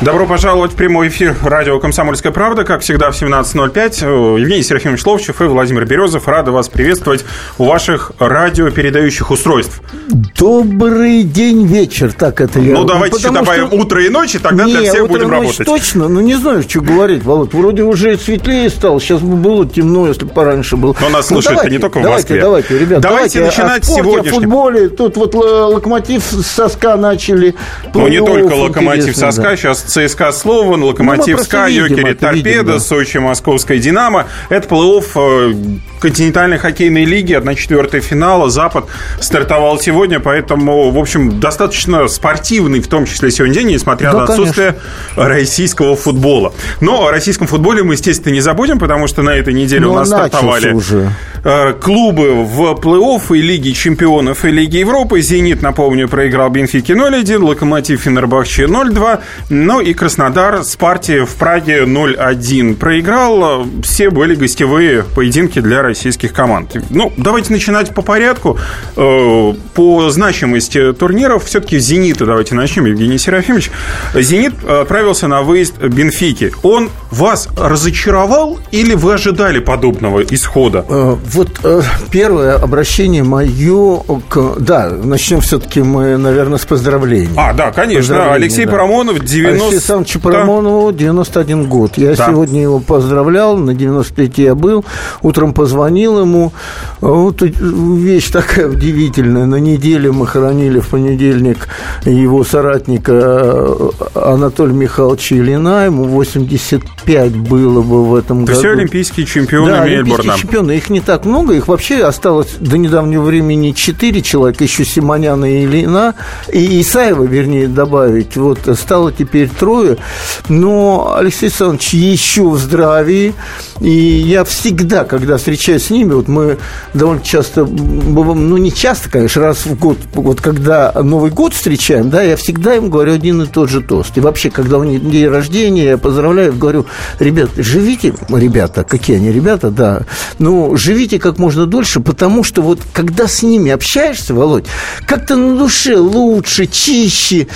Добро пожаловать в прямой эфир радио «Комсомольская правда». Как всегда, в 17.05. Евгений Серафимович Ловчев и Владимир Березов. Рады вас приветствовать у ваших радиопередающих устройств. Добрый день, вечер, так это я. Ну, давайте еще добавим что... утро и ночи, тогда не, для всех утро будем и ночь работать. точно, ну, не знаю, что говорить, Володь. Вроде уже светлее стало, сейчас бы было темно, если бы пораньше было. Но нас ну, слушают не только в Москве. Давайте, давайте, ребят. Давайте, давайте начинать о спорте, о футболе. Тут вот локомотив соска начали. Ну, не только локомотив соска, да. сейчас ЦСКА Слован, Локомотив ну, СКА, Йокери Торпеда, да. Сочи, Московская Динамо. Это плей-офф э, континентальной хоккейной лиги, 1-4 финала. Запад стартовал сегодня, поэтому, в общем, достаточно спортивный, в том числе сегодня день, несмотря да, на отсутствие конечно. российского футбола. Но о российском футболе мы, естественно, не забудем, потому что на этой неделе Но у нас стартовали уже. Э, клубы в плей-офф и Лиги чемпионов, и Лиги Европы. «Зенит», напомню, проиграл Бенфике 0-1, «Локомотив» Фенербахче 0-2, ну и «Краснодар» с партией в Праге 0-1 проиграл. Все были гостевые поединки для российских команд. Ну, давайте начинать по порядку. Э, по значимости турниров все-таки «Зенита» давайте начнем, Евгений Серафимович. «Зенит» отправился на выезд Бенфики. Он вас разочаровал или вы ожидали подобного исхода? Э, вот э, первое обращение мое к... Да, начнем все-таки мы, наверное, с поздравлений. А, да, конечно. Алексей да. Парамонов, 90... Алексей Александровичу Парамонову 91 год. Я да. сегодня его поздравлял, на 93 я был, утром позвонил ему. Вот вещь такая удивительная. На неделе мы хоронили в понедельник его соратника Анатолия Михайловича Ильина. Ему 85 было бы в этом То году. все олимпийские чемпионы да, Мельбурна. олимпийские чемпионы. Их не так много. Их вообще осталось до недавнего времени 4 человека. Еще Симоняна и Ильина. И Исаева, вернее, добавить. Вот стало теперь трое. Но Алексей Александрович еще в здравии. И я всегда, когда встречаюсь с ними, вот мы довольно часто, ну не часто, конечно, раз в год, вот когда Новый год встречаем, да, я всегда им говорю один и тот же тост. И вообще, когда у них день рождения, я поздравляю, говорю, ребят, живите, ребята, какие они ребята, да, ну, живите как можно дольше, потому что вот когда с ними общаешься, Володь, как-то на душе лучше, чище,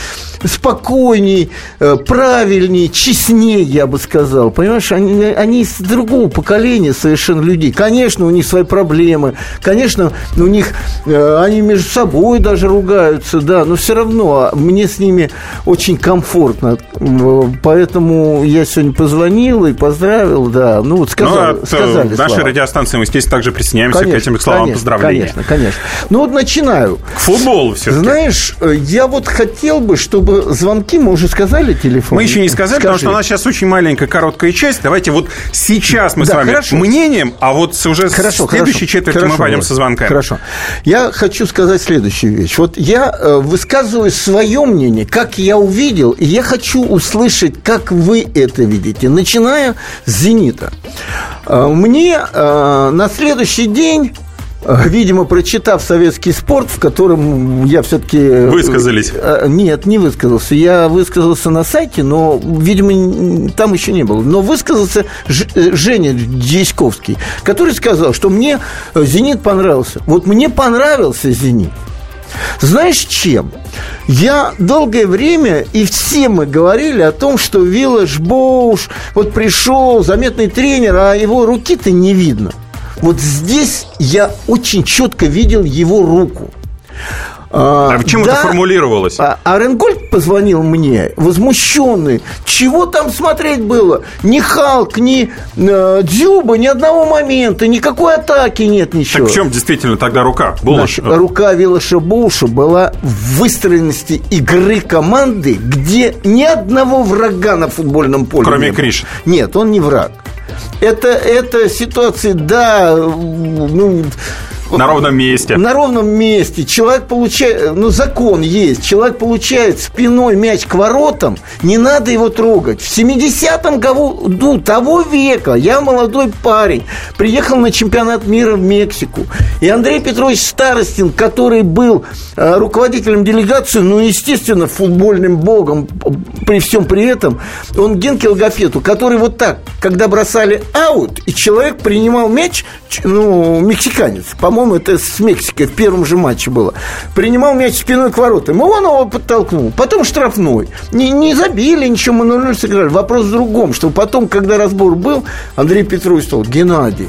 спокойней, э, правильней, честнее, я бы сказал. Понимаешь, они, они из другого поколения совершенно людей. Конечно, у них свои проблемы. Конечно, у них э, они между собой даже ругаются, да, но все равно мне с ними очень комфортно. Поэтому я сегодня позвонил и поздравил, да. Ну, вот сказал, ну, сказали нашей слова. радиостанции мы, естественно, также присоединяемся конечно, к этим словам конечно, поздравления. Конечно, конечно. Ну, вот начинаю. К футболу все Знаешь, э, я вот хотел бы, чтобы звонки, мы уже сказали телефон? Мы еще не сказали, Скажи. потому что у нас сейчас очень маленькая короткая часть. Давайте вот сейчас мы да, с вами хорошо. мнением, а вот уже хорошо, следующей четверти хорошо, мы пойдем со звонками. Хорошо. Я хочу сказать следующую вещь. Вот я э, высказываю свое мнение, как я увидел, и я хочу услышать, как вы это видите, начиная с «Зенита». Э, мне э, на следующий день видимо, прочитав советский спорт, в котором я все-таки... Э, Высказались? Э, нет, не высказался. Я высказался на сайте, но, видимо, там еще не было. Но высказался э, Женя Дьячковский, который сказал, что мне «Зенит» понравился. Вот мне понравился «Зенит». Знаешь, чем? Я долгое время, и все мы говорили о том, что Виллаж Боуш вот пришел, заметный тренер, а его руки-то не видно – вот здесь я очень четко видел его руку. А, в чем да, это формулировалось? А, а Ренгольд позвонил мне, возмущенный. Чего там смотреть было? Ни Халк, ни э, Дзюба, ни одного момента, никакой атаки нет, ничего. Так в чем действительно тогда рука? Значит, рука Вилоша Буша была в выстроенности игры команды, где ни одного врага на футбольном поле Кроме Криш. Нет, он не враг это, это ситуации, да, ну, На ровном месте. На ровном месте. Человек получает... Ну, закон есть. Человек получает спиной мяч к воротам, не надо его трогать. В 70-м году того века я молодой парень, приехал на чемпионат мира в Мексику. И Андрей Петрович Старостин, который был э, руководителем делегации, ну, естественно, футбольным богом при всем при этом, он Генке Логофету, который вот так, когда бросали аут, и человек принимал мяч, ну, мексиканец, по-моему, это с Мексикой в первом же матче было, принимал мяч спиной к воротам, и он его подтолкнул. Потом штрафной. Не, не забили, ничего, мы 0 сыграли. Вопрос в другом, что потом, когда разбор был, Андрей Петрович сказал, Геннадий,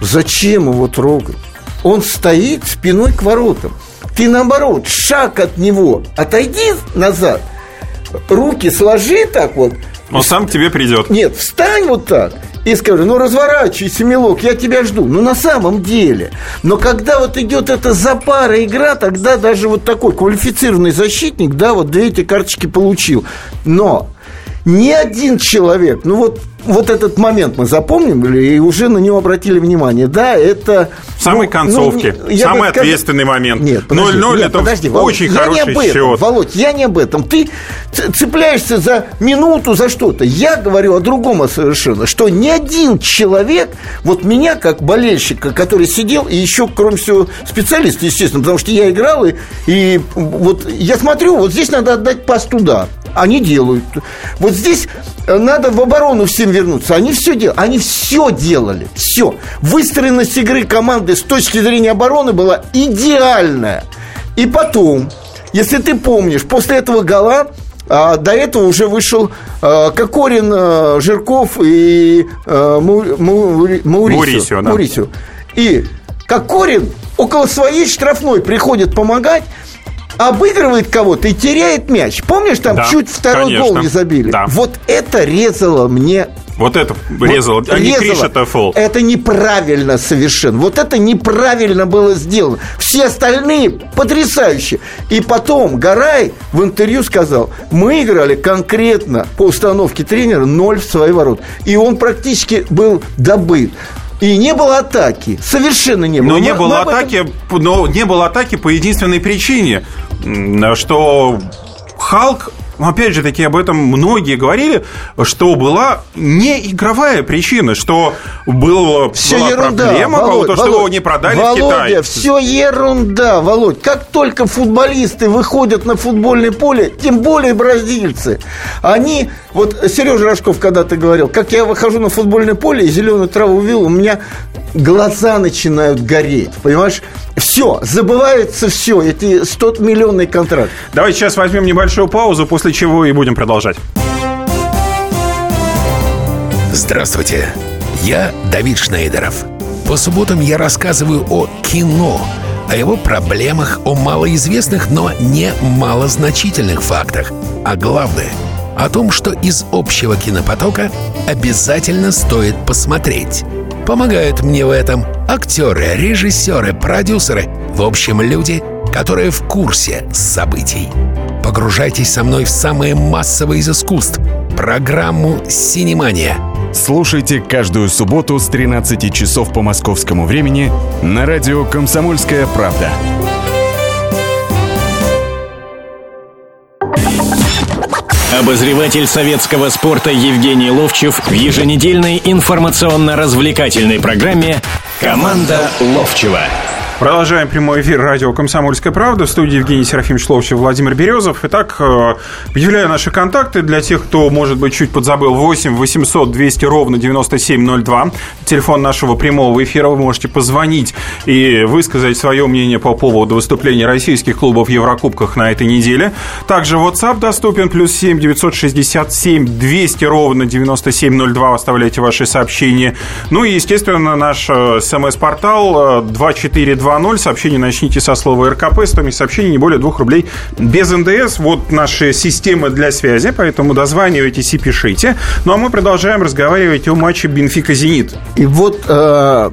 зачем его трогать? Он стоит спиной к воротам. Ты, наоборот, шаг от него, отойди назад, руки сложи так вот. Он сам к тебе придет. Нет, встань вот так и скажи, ну разворачивайся, милок, я тебя жду. Ну на самом деле. Но когда вот идет эта запара игра, тогда даже вот такой квалифицированный защитник, да, вот две эти карточки получил. Но ни один человек, ну вот вот этот момент мы запомнили и уже на него обратили внимание. Да, это... В самой ну, концовке. Ну, самый сказал... ответственный момент. Нет, 0-0 это подожди, очень Володь, хороший я не об этом, счет. Володь, я не об этом. Ты цепляешься за минуту, за что-то. Я говорю о другом совершенно, что ни один человек, вот меня как болельщика, который сидел, и еще, кроме всего, специалист, естественно, потому что я играл, и, и вот я смотрю, вот здесь надо отдать пас туда. Они делают. Вот здесь надо в оборону всем вернуться. Они все делали. Они все делали. Все. Выстроенность игры команды с точки зрения обороны была идеальная. И потом, если ты помнишь, после этого гола а, до этого уже вышел а, Кокорин, а, Жирков и а, Му, Му, Маурисио. Маурисио, да. И Кокорин около своей штрафной приходит помогать, обыгрывает кого-то и теряет мяч. Помнишь, там да, чуть второй конечно. гол не забили? Да. Вот это резало мне вот это резало, вот а не Криш это фол. Это неправильно совершенно. Вот это неправильно было сделано. Все остальные потрясающие. И потом Гарай в интервью сказал, мы играли конкретно по установке тренера ноль в свои ворот. И он практически был добыт. И не было атаки. Совершенно не было. Но не было атаки, этом... но не было атаки по единственной причине, что Халк но опять же таки об этом многие говорили, что была не игровая причина, что было, все была ерунда, проблема, Володь, то, что Володь, его не продали Володя, в Китай. все ерунда, Володь. Как только футболисты выходят на футбольное поле, тем более бразильцы, они... Вот Сережа Рожков когда-то говорил, как я выхожу на футбольное поле и зеленую траву увидел, у меня глаза начинают гореть, понимаешь? Все, забывается все, эти 100 миллионный контракт. Давайте сейчас возьмем небольшую паузу, после чего и будем продолжать. Здравствуйте, я Давид Шнейдеров. По субботам я рассказываю о кино, о его проблемах, о малоизвестных, но не малозначительных фактах. А главное – о том, что из общего кинопотока обязательно стоит посмотреть – Помогают мне в этом актеры, режиссеры, продюсеры, в общем, люди, которые в курсе событий. Погружайтесь со мной в самое массовое из искусств – программу «Синемания». Слушайте каждую субботу с 13 часов по московскому времени на радио «Комсомольская правда». Обозреватель советского спорта Евгений Ловчев в еженедельной информационно-развлекательной программе «Команда Ловчева». Продолжаем прямой эфир радио «Комсомольская правда». В студии Евгений Серафим Шловчев, Владимир Березов. Итак, э, объявляю наши контакты для тех, кто, может быть, чуть подзабыл. 8 800 200 ровно 9702. Телефон нашего прямого эфира. Вы можете позвонить и высказать свое мнение по поводу выступления российских клубов в Еврокубках на этой неделе. Также WhatsApp доступен. Плюс 7 967 200 ровно 9702. Оставляйте ваши сообщения. Ну и, естественно, наш э, смс-портал 242 7000 сообщение начните со слова РКП, стоимость сообщения не более 2 рублей без НДС. Вот наши системы для связи, поэтому дозванивайтесь и пишите. Ну а мы продолжаем разговаривать о матче Бенфика-Зенит. И вот э,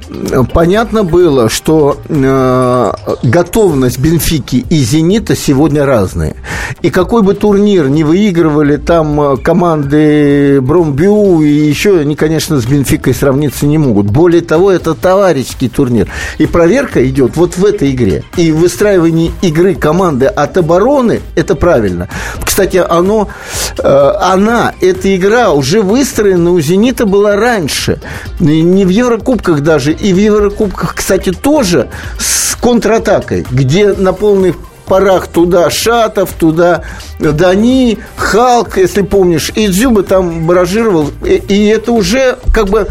понятно было, что э, готовность Бенфики и Зенита сегодня разные. И какой бы турнир не выигрывали там э, команды Бромбю и еще, они, конечно, с Бенфикой сравниться не могут. Более того, это товарищеский турнир. И проверка идет вот в этой игре. И выстраивание игры команды от обороны – это правильно. Кстати, оно, э, она, эта игра уже выстроена у «Зенита» была раньше. Не в Еврокубках даже, и в Еврокубках, кстати, тоже с контратакой, где на полный парах туда Шатов, туда Дани, Халк, если помнишь, и Дзюба там баражировал. И, и это уже как бы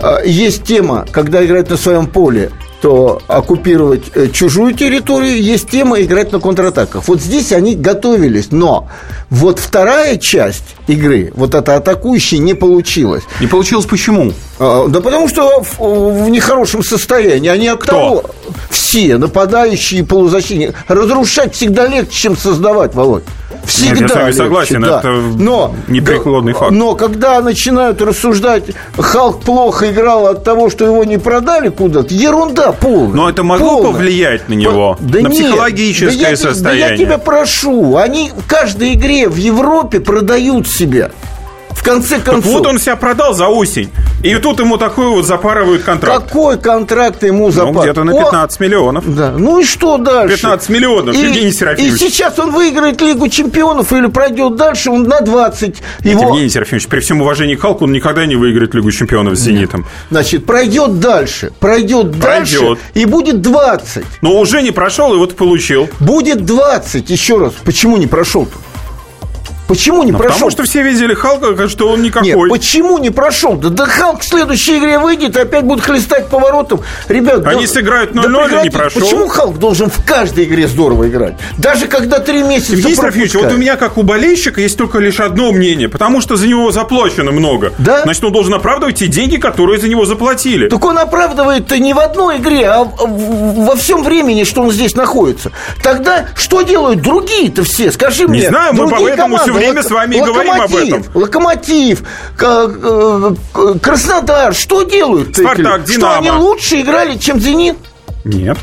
э, есть тема, когда играют на своем поле то оккупировать э, чужую территорию, есть тема играть на контратаках. Вот здесь они готовились, но вот вторая часть игры, вот эта атакующая, не получилась. Не получилось почему? А, да потому что в, в нехорошем состоянии. Они от того, все нападающие полузащитники. Разрушать всегда легче, чем создавать, Володь. Всегда Нет, я с вами легче, согласен, да. это но, непреклонный факт. Но когда начинают рассуждать, Халк плохо играл от того, что его не продали куда-то, ерунда полная. Но это могло полная. повлиять на него, Да на нет, психологическое да я, состояние. Да я тебя прошу, они в каждой игре в Европе продают себя. В конце Так концов. вот он себя продал за осень. И тут ему такой вот запарывают контракт. Какой контракт ему запал? Ну, где-то на О, 15 миллионов. Да. Ну и что дальше? 15 миллионов, и, Евгений Серафимович. И сейчас он выиграет Лигу чемпионов или пройдет дальше, он на 20. Его, Евгений Серафимович, при всем уважении к Халку, он никогда не выиграет Лигу чемпионов с «Зенитом». значит, пройдет дальше. Пройдет, дальше Пройдет. и будет 20. Но уже не прошел, и вот получил. Будет 20. Еще раз. Почему не прошел-то? Почему не Ну, прошел? Потому что все видели Халка, что он никакой. Нет, почему не прошел? Да, да Халк в следующей игре выйдет и опять будет хлестать поворотом. Ребят, Они да- сыграют 0:0 да не прошел. Почему Халк должен в каждой игре здорово играть? Даже когда три месяца Евгений Серафимович, вот у меня, как у болельщика, есть только лишь одно мнение. Потому что за него заплачено много. Да? Значит, он должен оправдывать те деньги, которые за него заплатили. Так он оправдывает не в одной игре, а во всем времени, что он здесь находится. Тогда что делают другие-то все? Скажи мне. знаю, мы поэтому всё команды. Время с вами и говорим об этом. Локомотив, Краснодар, что делают? Спартак, Что Динамо. они лучше играли, чем Зенит? Нет.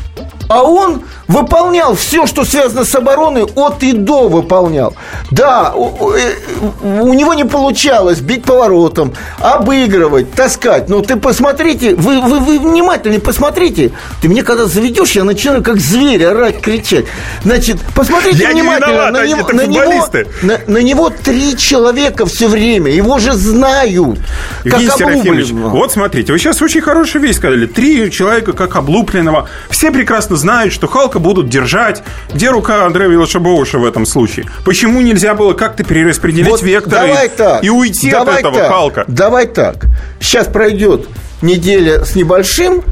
А он выполнял все, что связано с обороной, от и до выполнял. Да, у, у- э, у него не получалось бить поворотом, обыгрывать, таскать. Но ты посмотрите, вы, вы, вы внимательно посмотрите. Ты мне когда заведешь, я начинаю как зверь орать, кричать. Значит, посмотрите Я не внимательно. виноват, на, это на, него, на, на него три человека все время. Его же знают. Евгений как Серафимович, вот смотрите, вы сейчас очень хорошую вещь сказали. Три человека как облупленного. Все прекрасно знают, что Халка будут держать. Где рука Андрея Велошабовыша в этом случае? Почему нельзя было как-то перераспределить Вот векторы давай так, и уйти давай от этого так, Халка? Давай так. Сейчас пройдет неделя с небольшим,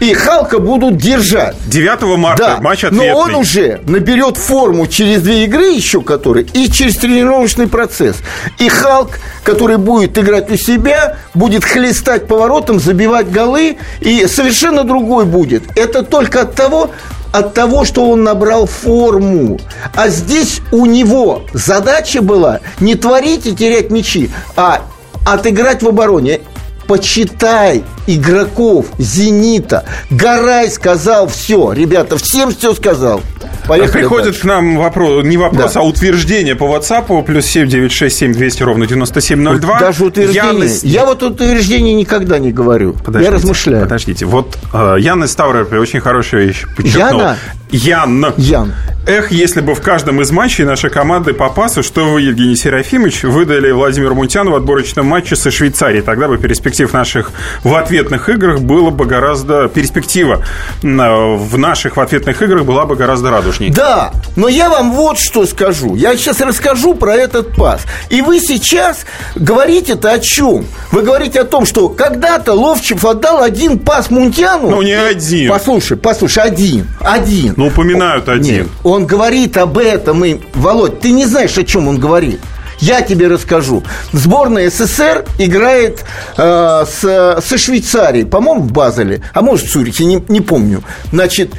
и Халка будут держать. 9 марта Да, матч но ответный. он уже наберет форму через две игры еще, которые, и через тренировочный процесс. И Халк, который будет играть у себя, будет хлестать поворотом, забивать голы, и совершенно другой будет. Это только от того, от того, что он набрал форму. А здесь у него задача была не творить и терять мячи, а отыграть в обороне. Почитай игроков «Зенита». Гарай сказал все. Ребята, всем все сказал. Поехали Приходит дальше. к нам вопрос, не вопрос, Да. а утверждение по WhatsApp, плюс 7967 200 ровно 9702. Даже утверждение. Яна- Я вот утверждение никогда не говорю. Подождите, я размышляю. Подождите, вот э, Ян из Ставрополя очень хорошая вещь подчеркнул. Яна? Ян. Ян. Эх, если бы в каждом из матчей нашей команды по пасу, что вы, Евгений Серафимович, выдали Владимиру Мунтяну в отборочном матче со Швейцарией. Тогда бы перспектив наших в ответных играх было бы гораздо... Перспектива э, в наших в ответных играх была бы гораздо радужней. Да, но я вам вот что скажу. Я сейчас расскажу про этот пас. И вы сейчас говорите-то о чем? Вы говорите о том, что когда-то Ловчев отдал один пас Мунтяну. Ну, не один. Послушай, послушай, один. Один. Ну, упоминают один. Нет, он говорит об этом. И, Володь, ты не знаешь, о чем он говорит. Я тебе расскажу. Сборная СССР играет э, с, со Швейцарией, по-моему, в Базеле, а может в Цюрихе, не, не помню. Значит,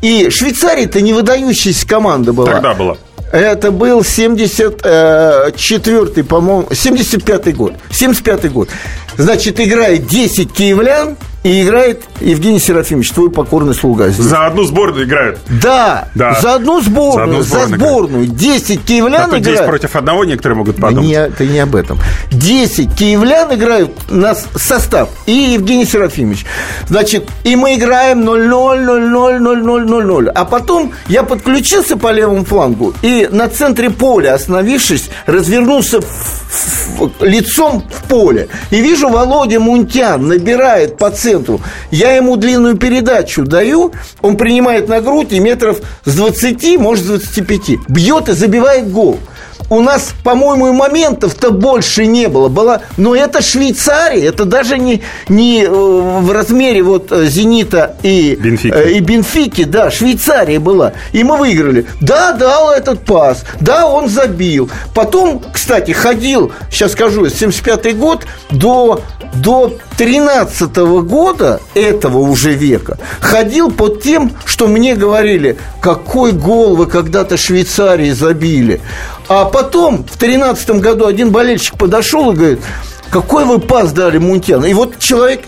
И Швейцария-то не выдающаяся команда была. Тогда была. Это был 74-й, по-моему, 75-й год. 75-й год. Значит, играет 10 киевлян, и играет Евгений Серафимович, твой покорный слуга. Здесь. За одну сборную играют. Да, Да. за одну сборную, За одну за сборную сборную. 10 киевлян А то 10 играют. против одного некоторые могут Да подумать. не, это не об этом. 10 киевлян играют на состав. И Евгений Серафимович. Значит, и мы играем 0-0, 0-0, 0-0, 0-0. А потом я подключился по левому флангу и на центре поля, остановившись, развернулся в- в- лицом в поле. И вижу, Володя Мунтян набирает по центру. Я ему длинную передачу даю, он принимает на грудь и метров с 20, может, с 25. Бьет и забивает гол. У нас, по-моему, моментов-то больше не было. Было, но это Швейцария, это даже не, не э, в размере вот э, «Зенита» и Бенфики. э, и Бенфики, да, Швейцария была. И мы выиграли. Да, дал этот пас, да, он забил. Потом, кстати, ходил, сейчас скажу, 75 год до, до 13 года этого уже века ходил под тем, что мне говорили, какой гол вы когда-то Швейцарии забили. А потом в 13 году один болельщик подошел и говорит, какой вы пас дали Мунтяну? И вот человек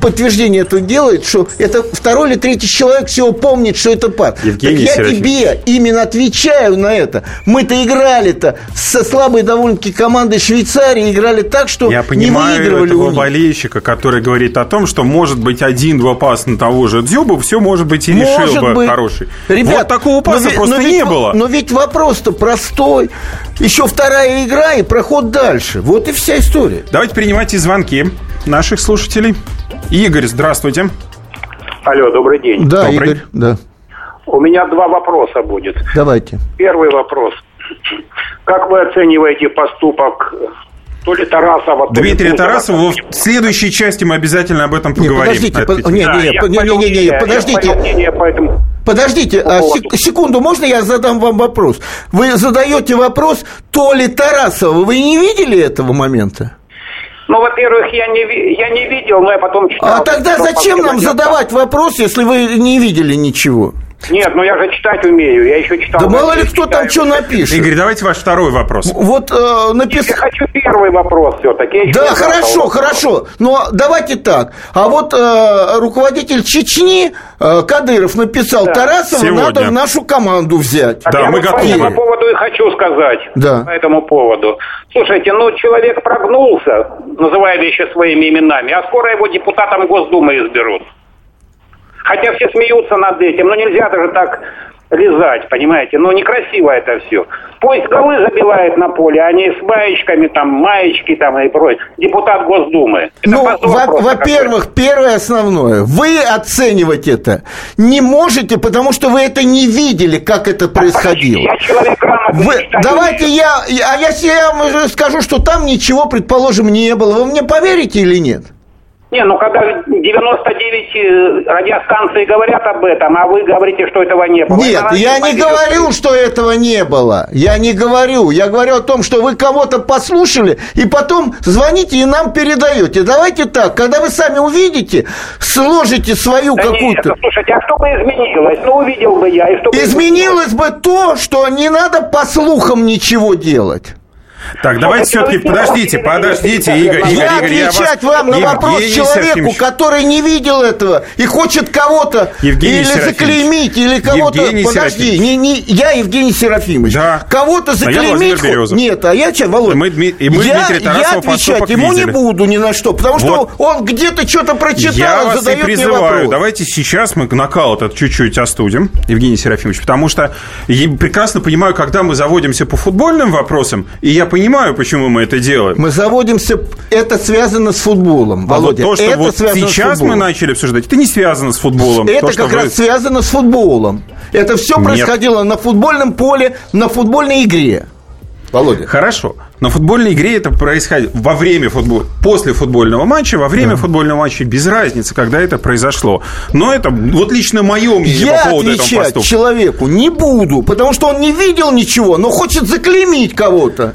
подтверждение этого делает, что это второй или третий человек всего помнит, что это пас. Евгений так я тебе именно отвечаю на это. Мы-то играли-то со слабой довольно-таки командой Швейцарии, играли так, что Я не выигрывали этого у них. болельщика, который говорит о том, что может быть один-два паса на того же Дзюбу, все может быть и решил Может бы быть. хороший. Ребят, вот такого но паса ведь- просто но ведь не было. Но ведь вопрос-то простой. Еще вторая игра и проход дальше. Вот и вся история. Давайте принимайте звонки наших слушателей. Игорь, здравствуйте. Алло, добрый день. Да, Добрый. Игорь, да. У меня два вопроса будет. Давайте. Первый вопрос. Как вы оцениваете поступок то ли Тарасова, то ли Дмитрия Бузова? Тарасова, в следующей части мы обязательно об этом Не, поговорим. подождите, на по- эту тему. не, Да, не, я по- не, понял не, не, не, мнение, я подождите. понял мнение, поэтому... Подождите, а, сек- секунду, можно я задам вам вопрос? Вы задаете вопрос то ли Тарасова. Вы не видели этого момента? Ну, во-первых, я не, я не видел, но я потом читал. А тогда зачем нам задавать вопрос, если вы не видели ничего? Нет, ну я же читать умею, я еще читал. Да мало ли кто там что напишет. Игорь, давайте ваш второй вопрос. Вот э, Я написал... хочу первый вопрос все-таки. Да, хорошо, хорошо. Но давайте так. А вот э, руководитель Чечни э, Кадыров написал, Да. Тарасова Сегодня. надо в нашу команду взять. Да, я мы вот по готовы. этому поводу и хочу сказать. Да. По этому поводу. Слушайте, ну человек прогнулся, называя вещи своими именами, а скоро его депутатом Госдумы изберут. Хотя все смеются над этим, но нельзя даже так лизать, понимаете? Ну, некрасиво это все. Пусть голы забивает на поле, а не с маечками, там, маечки там и прочее. Депутат Госдумы. Это Ну, позор во- во-первых, первое основное, вы оценивать это не можете, потому что вы это не видели, как это происходило. Я человек. Вы- давайте я, а если я вам скажу, что там ничего, предположим, не было, вы мне поверите или нет? Не, ну когда 99 э, радиостанций говорят об этом, а вы говорите, что этого не было. Нет, Это я не пойдет. говорю, что этого не было. Я не говорю. Я говорю о том, что вы кого-то послушали и потом звоните и нам передаете. Давайте так, когда вы сами увидите, сложите свою Да нет, какую-то... ну, слушайте, а что бы изменилось? Ну, увидел бы я. И что бы Изменилось бы то, что не надо по слухам ничего делать. Так, давайте все-таки подождите, подождите. Игорь, Игорь, я Игорь, я отвечать вас- вам на вопрос Евгений человеку, Серафимович. который не видел этого и хочет кого-то Евгений или Серафимович. заклеймить, или кого-то... Евгений Подожди, не, не, я Евгений Серафимович. Да. Кого-то А я заклеймить... Березов. Нет, а я че, Володя? Мы и мы я, Дмитрия Тарасова я отвечать ему видели. не буду ни на что, потому что Вот. он где-то что-то прочитал Я вас и задает мне призываю, вопрос. давайте сейчас мы накал этот чуть-чуть остудим, Евгений Серафимович, потому что я прекрасно понимаю, когда мы заводимся по футбольным вопросам, и я понимаю, почему мы это делаем. Мы заводимся... Это связано с футболом, А вот Володя. то, что это вот связано сейчас мы начали обсуждать, это не связано с футболом. Это То, как вы- раз связано с футболом. Это все Нет. происходило на футбольном поле, на футбольной игре. Володя. Хорошо. На футбольной игре это происходит во время футбола, после футбольного матча, во время футбольного матча, без разницы, когда это произошло. Но это вот лично мое мнение Я по поводу этого отвечать поступка. человеку не буду, потому что он не видел ничего, но хочет заклеймить кого-то.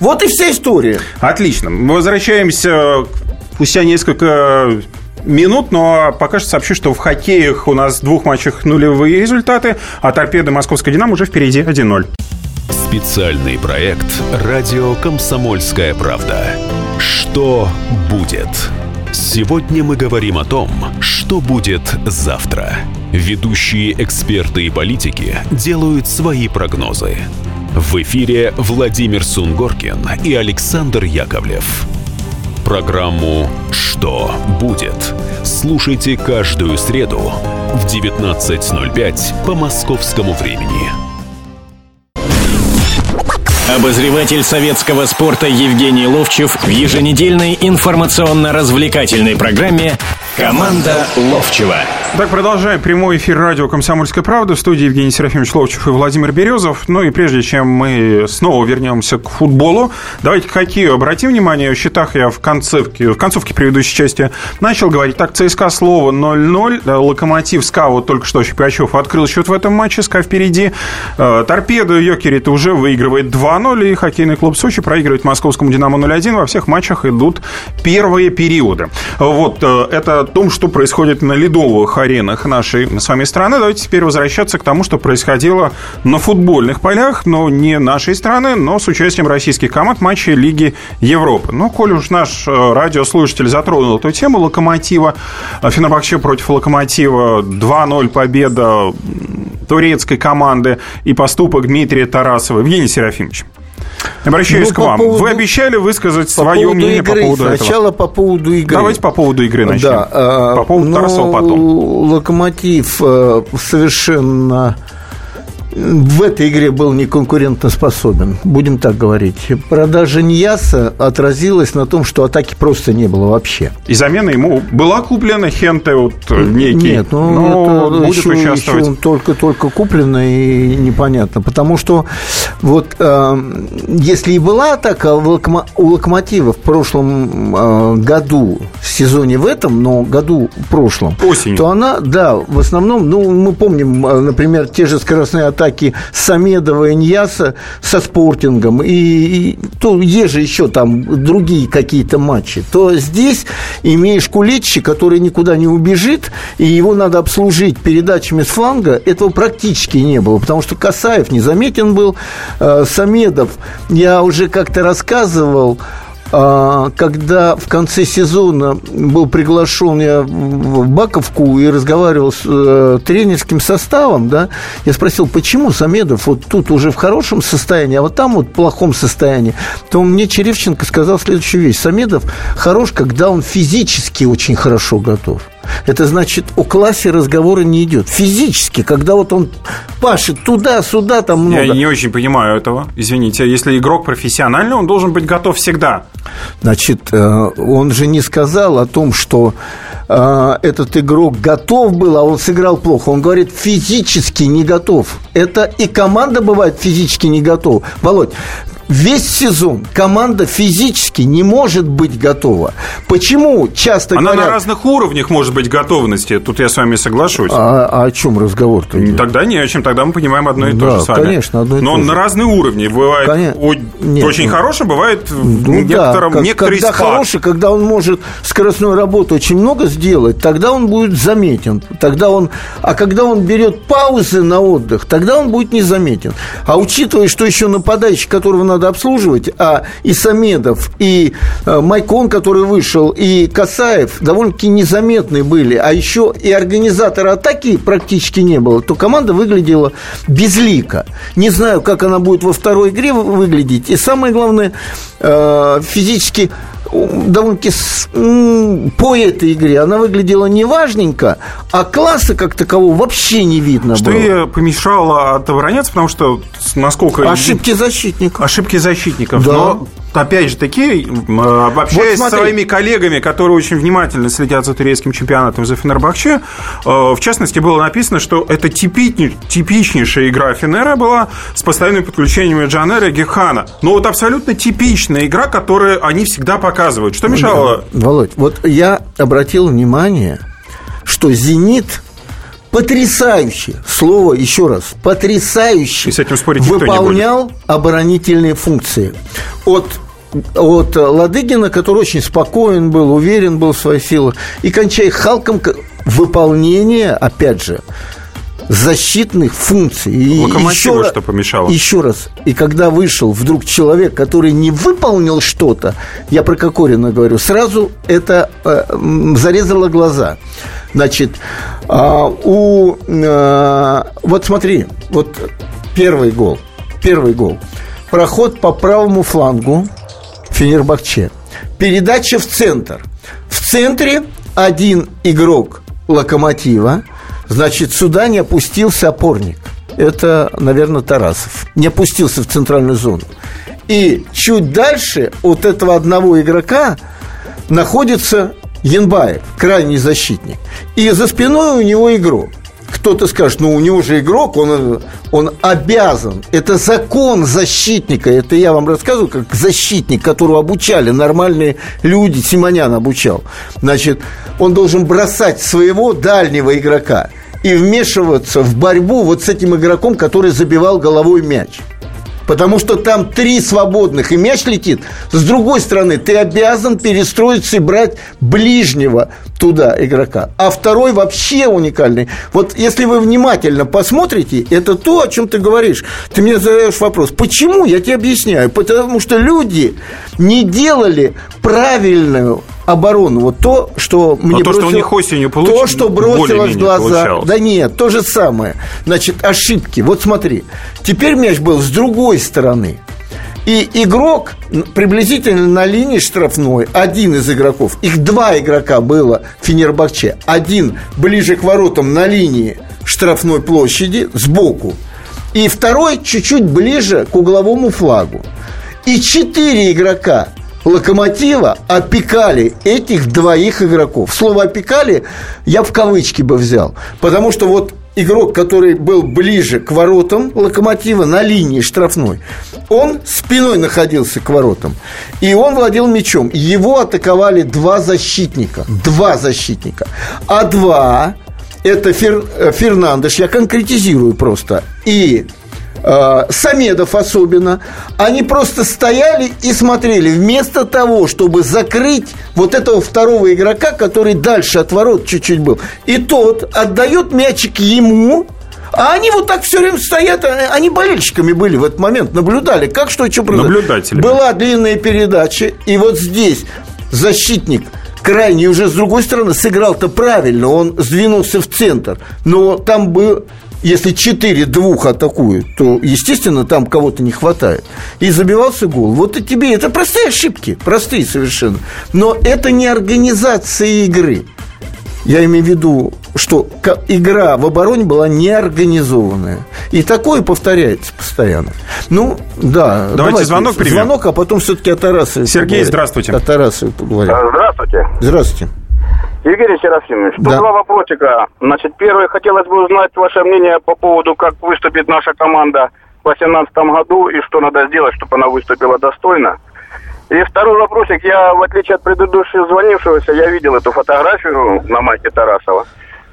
Вот и вся история. Отлично. Мы возвращаемся спустя несколько минут, но пока что сообщу, что в хоккеях у нас в двух матчах нулевые результаты, а торпеды Московской «Динамо» уже впереди 1-0. Специальный проект «Радио Комсомольская правда». Что будет? Сегодня мы говорим о том, что будет завтра. Ведущие эксперты и политики делают свои прогнозы. В эфире Владимир Сунгоркин и Александр Яковлев. Программу «Что будет?» слушайте каждую среду в 19.05 по московскому времени. Обозреватель советского спорта Евгений Ловчев в еженедельной информационно-развлекательной программе «Команда Ловчева». Так, продолжаем прямой эфир радио «Комсомольская правда» в студии Евгений Серафимович Ловчев и Владимир Березов. Ну и прежде чем мы снова вернемся к футболу, давайте к хоккею обратим внимание. В счетах я в концовке, в концовке предыдущей части начал говорить. Так, ЦСКА слово 0-0. Локомотив СКА, вот только что Щипачев открыл счет в этом матче, СКА впереди. Э, торпеда Йокерит уже выигрывает 2-0, и хоккейный клуб Сочи проигрывает московскому «Динамо» 0-1. Во всех матчах идут первые периоды. Вот, э, это том, что происходит на ледовых аренах нашей с вами страны. Давайте теперь возвращаться к тому, что происходило на футбольных полях, но не нашей страны, но с участием российских команд матчей Лиги Европы. Ну, коль уж наш э, радиослушатель затронул эту тему Локомотива, э, Фенербахче против Локомотива, 2-0 победа турецкой команды и поступок Дмитрия Тарасова. Евгений Серафимович. Обращаюсь ну, к вам. Поводу, Вы обещали высказать по свое мнение игры. по поводу Сначала этого. Сначала по поводу игры. Давайте по поводу игры начнем. Да, по поводу Тарасова потом. Локомотив э, совершенно в этой игре был неконкурентоспособен, будем так говорить. Продажа Ньяса отразилась на том, что атаки просто не было вообще. И замена ему была куплена Хенте вот некий, Нет, ну, но это будет еще, участвовать. Еще только-только куплено и непонятно. Потому что вот э, если и была атака у Локомотива в прошлом э, году, в сезоне в этом, но году прошлом, Осенью. то она, да, в основном, ну, мы помним, э, например, те же скоростные атаки атаки Самедова и Ньяса со спортингом, и, и то есть же еще там другие какие-то матчи, то здесь имеешь Куличи, который никуда не убежит, и его надо обслужить передачами с фланга, этого практически не было, потому что Касаев незаметен был, э, Самедов, я уже как-то рассказывал, когда в конце сезона был приглашен я в Баковку и разговаривал с э, тренерским составом, да, я спросил, почему Самедов вот тут уже в хорошем состоянии, а вот там вот в плохом состоянии, то мне Черевченко сказал следующую вещь. Самедов хорош, когда он физически очень хорошо готов. Это значит, о классе разговора не идет. Физически, когда вот он пашет туда-сюда, там много. Я не очень понимаю этого. Извините, если игрок профессиональный, он должен быть готов всегда. Значит, э, он же не сказал о том, что э, этот игрок готов был, а он сыграл плохо. Он говорит, физически не готов. Это и команда бывает физически не готова. Володь, весь сезон команда физически не может быть готова. Почему часто Она говорят... на разных уровнях может быть готовности. Тут я с вами соглашусь. А, а о чем разговор-то? Тогда не о чем. Тогда мы понимаем одно и да, то же с вами. конечно, одно и Но то же. на разные уровни. Бывает Конечно. о... Нет, очень нет. хороший, бывает Ну, некотором, да, некоторый когда спад. хороший, когда он может скоростную работу очень много сделать, тогда он будет заметен. Тогда он, а когда он берет паузы на отдых, тогда он будет незаметен. А учитывая, что еще нападающий, которого надо обслуживать, а и Самедов, и э, Майкон, который вышел, и Касаев довольно-таки незаметны были, а еще и организатора атаки практически не было, то команда выглядела безлико. Не знаю, как она будет во второй игре вы- выглядеть. И самое главное, э, физически довольно-таки по этой игре она выглядела неважненько, а класса как такового вообще не видно Что было. и помешало отобороняться, потому что, насколько... Ошибки защитника. Ошибки защитников. Да. Но, опять же таки, э, общаясь с смотри. своими коллегами, которые очень внимательно следят за турецким чемпионатом за Фенербахче, э, в частности, было написано, что это типичнейшая игра Фенера была с постоянными подключениями Джанера и Гехана. Но вот абсолютно типичная игра, которую они всегда показывают. Что мешало? Володь, вот я обратил внимание, что «Зенит» потрясающе, слово еще раз, потрясающе И с этим спорить выполнял оборонительные функции. От от Ладыгина, который очень спокоен был, уверен был в своих силах, и кончая Халком выполнение, опять же, защитных функций. И еще, что помешало? Еще раз. И когда вышел вдруг человек, который не выполнил что-то, я про Кокорина говорю, сразу это э, зарезало глаза. Значит, э, у... Э, вот смотри, вот первый гол. Первый гол. Проход по правому флангу Фенербахче. Передача в центр. В центре один игрок Локомотива – Значит, сюда не опустился опорник. Это, наверное, Тарасов. Не опустился в центральную зону. И чуть дальше от этого одного игрока находится Янбаев, крайний защитник. И за спиной у него игрок кто-то скажет, ну у него же игрок, он, он обязан. Это закон защитника. Это я вам рассказываю, как защитник, которого обучали нормальные люди. Симонян обучал. Значит, он должен бросать своего дальнего игрока и вмешиваться в борьбу вот с этим игроком, который забивал головой мяч. Потому что там три свободных, и мяч летит. С другой стороны, ты обязан перестроиться и брать ближнего туда игрока. А второй вообще уникальный. Вот если вы внимательно посмотрите, это то, о чем ты говоришь. Ты мне задаешь вопрос, почему? Я тебе объясняю. Потому что люди не делали правильную оборону. Вот то, что мне Но то, бросило, что у них осенью получ... То, что бросилось в глаза. Получалось. Да нет, то же самое. Значит, ошибки. Вот смотри. Теперь мяч был с другой стороны. И игрок приблизительно на линии штрафной, один из игроков, их два игрока было в Фенербахче, один ближе к воротам на линии штрафной площади сбоку, и второй чуть-чуть ближе к угловому флагу. И четыре игрока Локомотива опекали этих двоих игроков. Слово опекали я в кавычки бы взял. Потому что вот игрок, который был ближе к воротам Локомотива на линии штрафной, он спиной находился к воротам. И он владел мячом. Его атаковали два защитника. Два защитника. А два это Фер, э, Фернандеш, я конкретизирую просто, и э, Самедов особенно, они просто стояли и смотрели, вместо того, чтобы закрыть вот этого второго игрока, который дальше от ворот чуть-чуть был. И тот отдает мячик ему, а они вот так все время стоят, а, они болельщиками были в этот момент, наблюдали, как что, что происходит. Наблюдатели. Была длинная передача, и вот здесь защитник крайний уже с другой стороны сыграл-то правильно, он сдвинулся в центр, но там был если 4 двух атакуют, то, естественно, там кого-то не хватает. И забивался гол. Вот и тебе это простые ошибки, простые совершенно. Но это не организация игры. Я имею в виду, что игра в обороне была неорганизованная. И такое повторяется постоянно. Ну, да. Давайте, давайте звонок примем. Звонок, а потом все-таки о Тарасове Сергей, поговорим. здравствуйте. О Тарасове поговорим. Здравствуйте. Здравствуйте. Евгений Серафимович, тут да. два вопросика. Значит, первое, хотелось бы узнать ваше мнение по поводу, как выступит наша команда в 2018 году и что надо сделать, чтобы она выступила достойно. И второй вопросик. Я, в отличие от предыдущего звонившегося, я видел эту фотографию на майке Тарасова.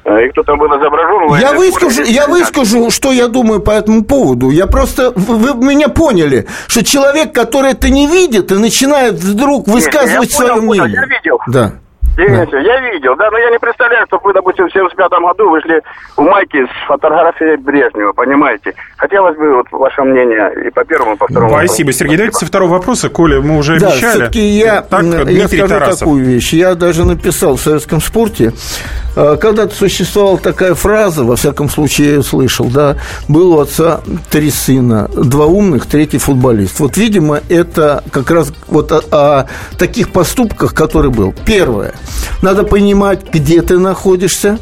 Э, и кто там был изображен. Я выскажу, я выскажу, что я думаю по этому поводу. Я просто... Вы меня поняли, что человек, который это не видит и начинает вдруг высказывать Нет, свое мнение. Я видел. Да. Денис, да. я видел, да, но я не представляю, что вы, допустим, в 75 году вышли в майке с фотографией Брежнева, понимаете? Хотелось бы вот ваше мнение и по первому, и по второму Спасибо, вопросу. Сергей. Давайте со второго вопроса, Коля, мы уже да, обещали. все-таки я, так, я скажу Тарасов. такую вещь. Я даже написал в советском спорте, э, когда-то существовала такая фраза, во всяком случае, я ее слышал, да, был у отца три сына, два умных, третий футболист. Вот, видимо, это как раз вот о, о таких поступках, который был. Первое – надо понимать, где ты находишься.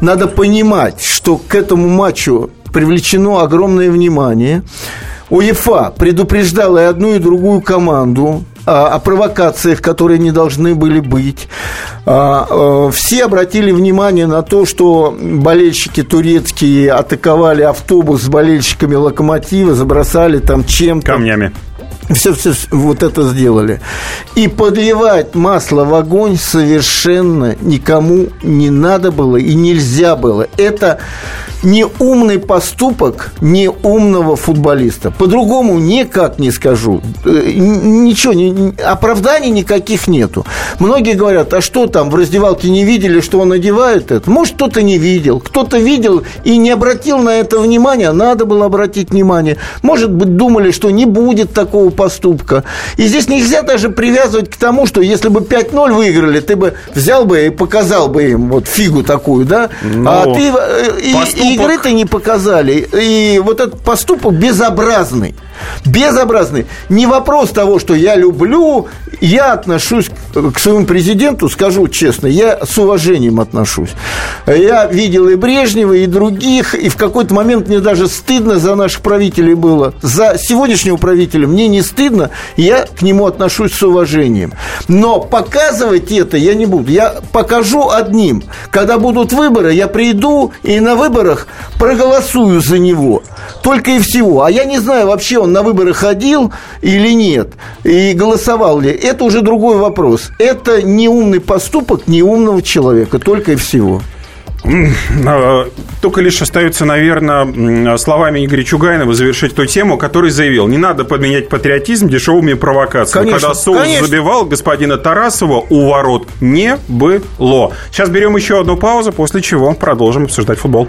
Надо понимать, что к этому матчу привлечено огромное внимание. УЕФА предупреждала и одну, и другую команду о, о провокациях, которые не должны были быть. А, а, все обратили внимание на то, что болельщики турецкие атаковали автобус с болельщиками локомотива, забросали там чем-то. Камнями все, все вот это сделали. И подливать масло в огонь совершенно никому не надо было и нельзя было. Это не умный поступок не умного футболиста. По-другому никак не скажу. Э, ничего, не, оправданий никаких нету. Многие говорят, а что там, в раздевалке не видели, что он одевает это? Может, кто-то не видел, кто-то видел и не обратил на это внимания, надо было обратить внимание. Может быть, думали, что не будет такого поступка. И здесь нельзя даже привязывать к тому, что если бы 5-0 выиграли, ты бы взял бы и показал бы им вот фигу такую, да? Ну, а ты э, и, игры-то не показали. И вот этот поступок безобразный. Безобразный. Не вопрос того, что я люблю, я отношусь к своему президенту, скажу честно, я с уважением отношусь. Я видел и Брежнева, и других, и в какой-то момент мне даже стыдно за наших правителей было. За сегодняшнего правителя мне не стыдно, я к нему отношусь с уважением. Но показывать это я не буду. Я покажу одним. Когда будут выборы, я приду и на выборах проголосую за него. Только и всего. А я не знаю, вообще он на выборы ходил или нет, и голосовал ли. Это уже другой вопрос. Это неумный поступок неумного человека, только и всего. А, только лишь остается, наверное, словами Игоря Чугайнова завершить ту тему, который заявил, не надо подменять патриотизм дешевыми провокациями. Конечно, Когда соус конечно. забивал господина Тарасова, у ворот не было. Сейчас берем еще одну паузу, после чего продолжим обсуждать футбол.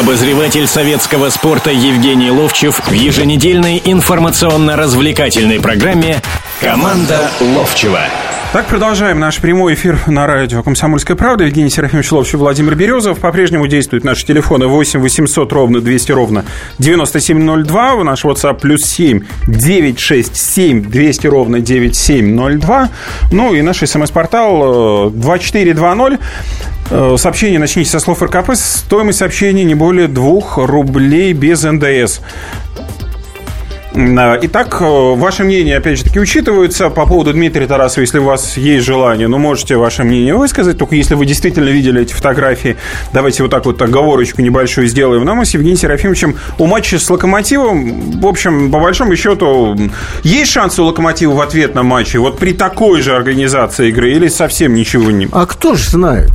Обозреватель советского спорта Евгений Ловчев в еженедельной информационно-развлекательной программе «Команда Ловчева». Так, продолжаем наш прямой эфир на радио «Комсомольская правда». Евгений Серафимович Ловчев, Владимир Березов. По-прежнему действуют наши телефоны 8 800 ровно 200 ровно 9702. Наш WhatsApp плюс 7 967 200 ровно 9702. Ну и наш смс-портал 2420. Э, сообщение начните со слов РКП. Стоимость сообщения не более 2 рублей без НДС. Итак, э, ваше мнение, опять же таки, учитывается по поводу Дмитрия Тарасова, если у вас есть желание, ну, можете ваше мнение высказать, только если вы действительно видели эти фотографии, давайте вот так вот оговорочку небольшую сделаем. Но мы с Евгением Серафимовичем у матча с Локомотивом, в общем, по большому счету, есть шанс у Локомотива в ответ на матче вот при такой же организации игры или совсем ничего не... А кто же знает?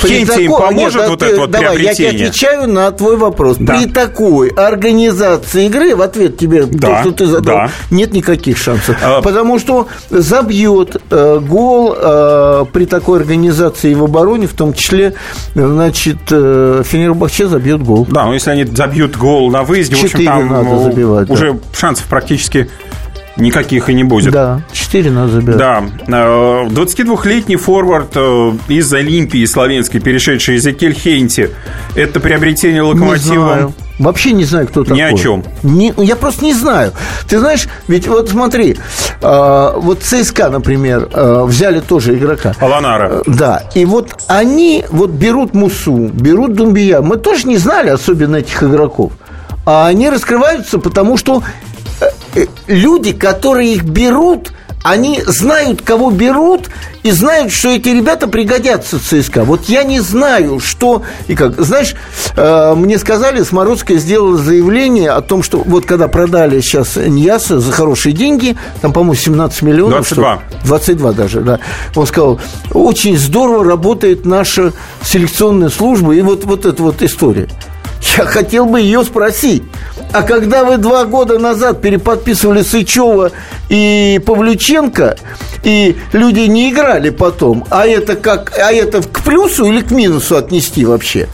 Хенти им поможет Нет, вот ты, это вот давай, приобретение? я отвечаю на твой вопрос. Да. При такой организации игры, в ответ тебе да, то, что ты задал, да. нет никаких шансов. А... Потому что забьет э, гол э, при такой организации в обороне, в том числе, значит, э, Фенербахче забьет гол. Да, но если они забьют гол на выезде, в общем, там надо забивать, уже да. шансов практически никаких и не будет. Да, 4 надо забирать. Да. 22-летний э, форвард э, из Олимпии словенской, перешедший из Хейнти, это приобретение локомотива... Вообще не знаю, кто такой. Ни о чем. Не, я просто не знаю. Ты знаешь, ведь вот смотри, э, вот ЦСКА, например, э, взяли тоже игрока. Аланара. Э, да. И вот они вот берут Мусу, берут Думбия. Мы тоже не знали особенно этих игроков. А они раскрываются, потому что Э, люди, которые их берут, они знают, кого берут, и знают, что эти ребята пригодятся ЦСКА. Вот я не знаю, что и как. Знаешь, э, мне сказали, Смородская сделала заявление о том, что вот когда продали сейчас Ньяса за хорошие деньги, там, по-моему, 17 миллионов. 22. Что, 22 даже, да. Он сказал, очень здорово работает наша селекционная служба, и вот, вот эта вот история. Я хотел бы ее спросить. А когда вы два года назад переподписывали Сычева и Павлюченко, и люди не играли потом, а это как, а это к плюсу или к минусу отнести вообще?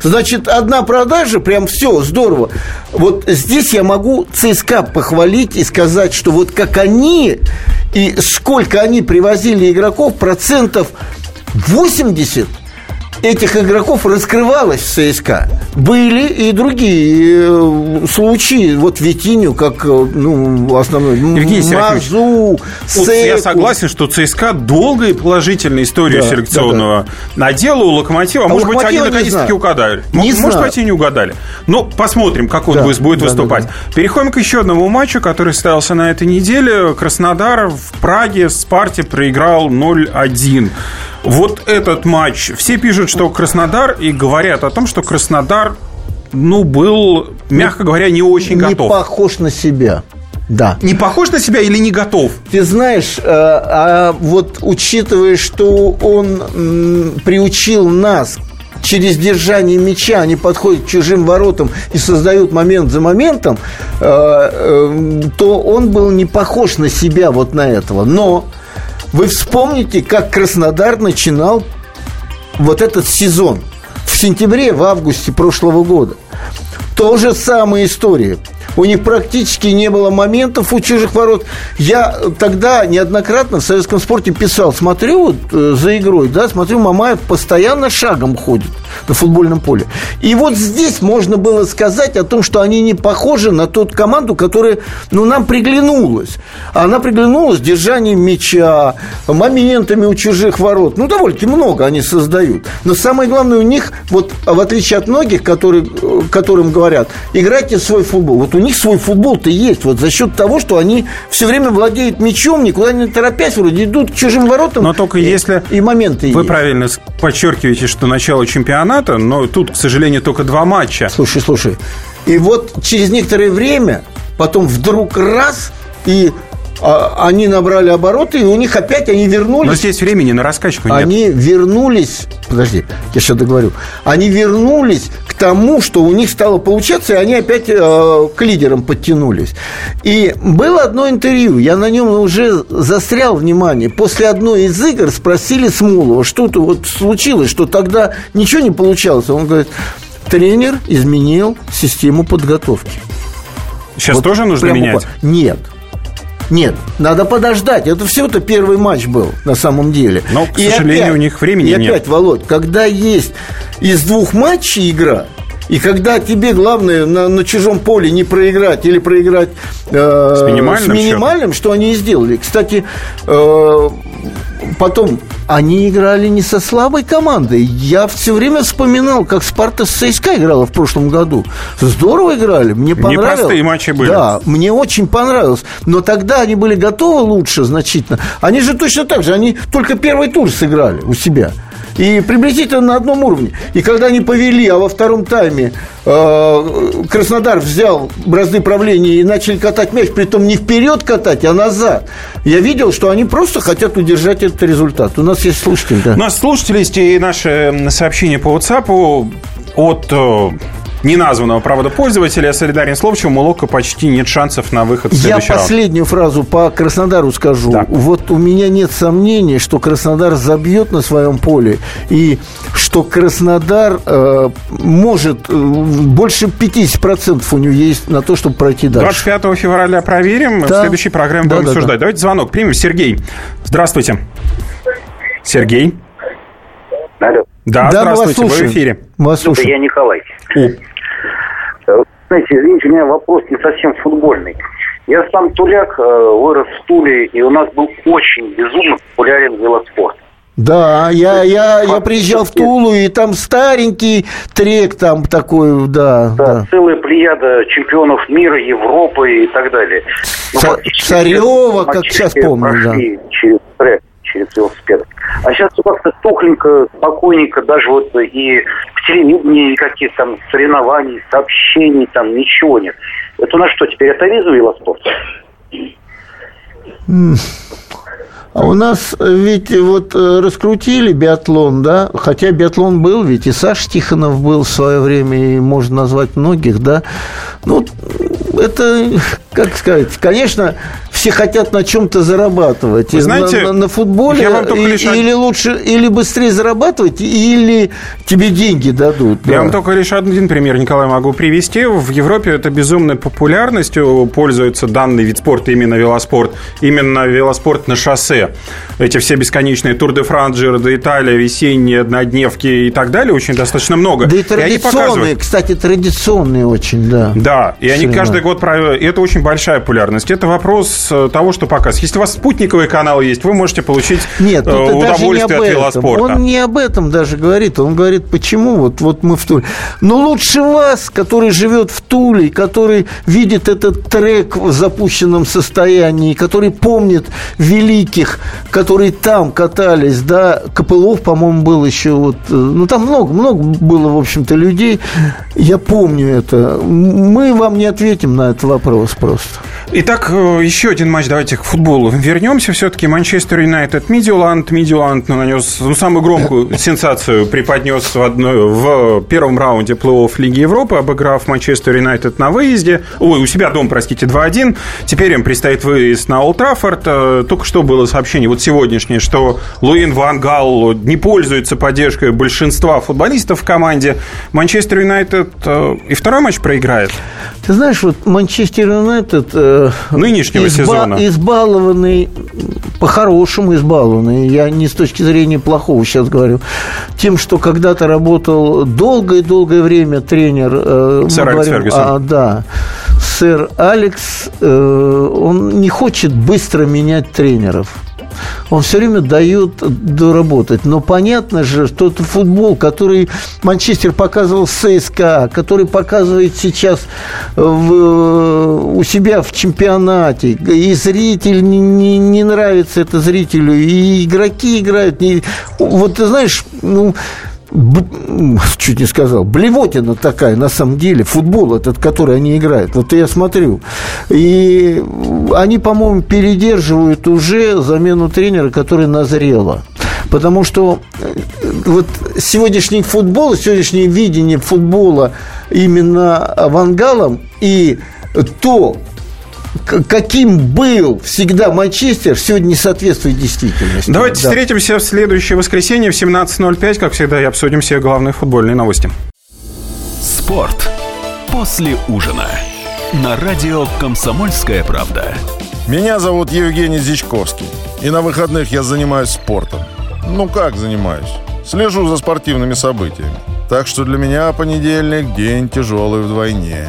Значит, одна продажа, прям все, здорово. Вот здесь я могу ЦСКА похвалить и сказать, что вот как они и сколько они привозили игроков, процентов 80 этих игроков раскрывалось в ЦСКА. Были и другие э, случаи. Вот Витиню, как э, ну, основной. Евгений Мазу, вот Я согласен, что ЦСКА долго и положительную историю да, селекционного да, да. надела у Локомотива. А может быть, они наконец-таки угадали. Не может знаю. быть, они не угадали. Но посмотрим, как он да, будет да, выступать. Да, да. Переходим к еще одному матчу, который состоялся на этой неделе. Краснодар в Праге Спарте проиграл 0-1. Вот этот матч. Все пишут, что Краснодар, и говорят о том, что Краснодар, ну, был, мягко говоря, не очень не готов. Не похож на себя. Да. Не похож на себя или не готов? Ты знаешь, а, а вот учитывая, что он м, приучил нас через держание мяча они подходят к чужим воротам и создают момент за моментом, э, э, то он был не похож на себя вот на этого. Но вы вспомните, как Краснодар начинал вот этот сезон в сентябре, в августе прошлого года. То же самая история – у них практически не было моментов у чужих ворот. Я тогда неоднократно в советском спорте писал, смотрю вот э, за игрой, да, смотрю, Мамаев постоянно шагом ходит на футбольном поле. И вот здесь можно было сказать о том, что они не похожи на ту команду, которая, ну, нам приглянулась. Она приглянулась держанием мяча, моментами у чужих ворот. Ну, довольно-таки много они создают. Но самое главное у них, вот в отличие от многих, которые, э, которым говорят, играйте свой футбол. Вот у них свой футбол-то есть. Вот за счет того, что они все время владеют мячом, никуда не торопясь, вроде идут к чужим воротам. Но только и, если и моменты вы есть. правильно подчеркиваете, что начало чемпионата, но тут, к сожалению, только два матча. Слушай, слушай. И вот через некоторое время, потом вдруг раз, и они набрали обороты, и у них опять они вернулись. Но здесь времени на раскачку нет. Они вернулись, подожди, я сейчас договорю. Они вернулись к тому, что у них стало получаться, и они опять э, к лидерам подтянулись. И было одно интервью, я на нем уже застрял внимание. После одной из игр спросили Смолова, что-то вот случилось, что тогда ничего не получалось. Он говорит, тренер изменил систему подготовки. Сейчас вот тоже нужно менять? Нет. Нет, надо подождать. Это всего-то первый матч был на самом деле. Но, к и сожалению, опять, у них времени и нет. И опять, Володь, когда есть из двух матчей игра, и когда тебе главное на, на чужом поле не проиграть или проиграть э, с минимальным, с минимальным что они и сделали. Кстати, э, потом они играли не со слабой командой. Я все время вспоминал, как Спарта с ЦСКА играла в прошлом году. Здорово играли, мне понравилось. Непростые матчи были. Да, мне очень понравилось. Но тогда они были готовы лучше значительно. Они же точно так же, они только первый тур сыграли у себя и приблизительно на одном уровне. И когда они повели, а во втором тайме э, Краснодар взял бразды правления и начали катать мяч, при том не вперед катать, а назад, я видел, что они просто хотят удержать этот результат. У нас есть слушатели. Да. У нас слушатели есть и наши сообщения по WhatsApp от э, неназванного, правда, пользователя. Я солидарен с Ловчевым. У Лока почти нет шансов на выход в Я последнюю раунд. фразу по Краснодару скажу. Да. Вот у меня нет сомнений, что Краснодар забьет на своем поле. И что Краснодар э, может... Э, больше 50% у него есть на то, чтобы пройти дальше. 25 февраля проверим. Да. В следующей программе да, будем да, обсуждать. Да. Давайте звонок примем. Сергей, здравствуйте. Сергей. Алло. Да, да здравствуйте, вы в эфире. Вас слушаем. Я Николай. О. Знаете, извините, у меня вопрос не совсем футбольный. Я сам туляк, э, вырос в Туле, и у нас был очень безумно популярен велоспорт. Да, я, я, я приезжал в Тулу, и там старенький трек там такой, да. Да, да. целая плеяда чемпионов мира, Европы и так далее. Ну, Царева, как сейчас помню, да. через трек через велосипед. А сейчас все как-то тухленько, спокойненько, даже вот и в телевидении никаких там соревнований, сообщений, там ничего нет. Это у нас что, теперь это визу велоспорт? А у нас ведь вот э, раскрутили биатлон, да, хотя биатлон был, ведь и Саша Тихонов был в свое время, и можно назвать многих, да. Ну, это, как сказать, конечно, все хотят на чем-то зарабатывать. Вы знаете, на, на, на футболе я вам только лишь... или лучше, или быстрее зарабатывать, или тебе деньги дадут. Я да. вам только лишь один пример, Николай, могу привести. В Европе это безумной популярностью пользуется данный вид спорта, именно велоспорт. Именно велоспорт на шоссе. Эти все бесконечные Тур де Франс, Джиро де Италия, весенние однодневки и так далее, очень достаточно много. Да и и традиционные, показывают... кстати, традиционные очень, да. Да, и они каждый год проводят. И это очень большая популярность. Это вопрос э, того, что показывает. Если у вас спутниковый канал есть, вы можете получить Нет, э, тут даже не удовольствие от этом. велоспорта. Он не об этом даже говорит. Он говорит, почему вот, вот мы в Туле. Но лучше вас, который живет в Туле, который видит этот трек в запущенном состоянии, который помнит великих, которые там катались, да, Копылов, по-моему, был еще вот, э, ну там много, много было, в общем-то, людей. Я помню это. Мы вам не ответим на этот вопрос просто. Итак, э, еще один матч. Давайте к футболу вернемся. Все-таки Манчестер Юнайтед Мидиоланд. Мидиоланд нанес ну, самую громкую сенсацию преподнес в, одной, в первом раунде плей-офф Лиги Европы, обыграв Манчестер Юнайтед на выезде. Ой, у себя дом, простите, 2-1. Теперь им предстоит выезд на Олд Траффорд. Э, Только что было сообщение, вот сегодняшнее, что Луин Ван Гал не пользуется поддержкой большинства футболистов в команде. Манчестер Юнайтед э, и второй матч проиграет. Ты знаешь, вот Манчестер Юнайтед... э, Нынешнего сезона. Избалованный, по-хорошему избалованный, я не с точки зрения плохого сейчас говорю, тем, что когда-то работал долгое-долгое время тренер... Сэр Алекс Фергюсон. а, да, сэр Алекс, э, он не хочет быстро менять тренеров. Он все время дает доработать. Но понятно же, что это футбол, который Манчестер показывал с ЦСКА, который показывает сейчас в, у себя в чемпионате. И зритель не, не, не нравится это зрителю, и игроки играют. Не, вот ты знаешь, ну, чуть не сказал, блевотина такая на самом деле, футбол этот, который они играют. Вот я смотрю. И они, по-моему, передерживают уже замену тренера, который назрела. Потому что э, вот сегодняшний футбол, сегодняшнее видение футбола именно Вангалом и то, каким был всегда Манчестер, сегодня не соответствует действительности. Давайте Да. встретимся в следующее воскресенье в 17.05, как всегда, и обсудим все главные футбольные новости. Спорт после ужина. На радио «Комсомольская правда». Меня зовут Евгений Зичковский. И на выходных я занимаюсь спортом. Ну как занимаюсь? Слежу за спортивными событиями. Так что для меня понедельник день тяжелый вдвойне.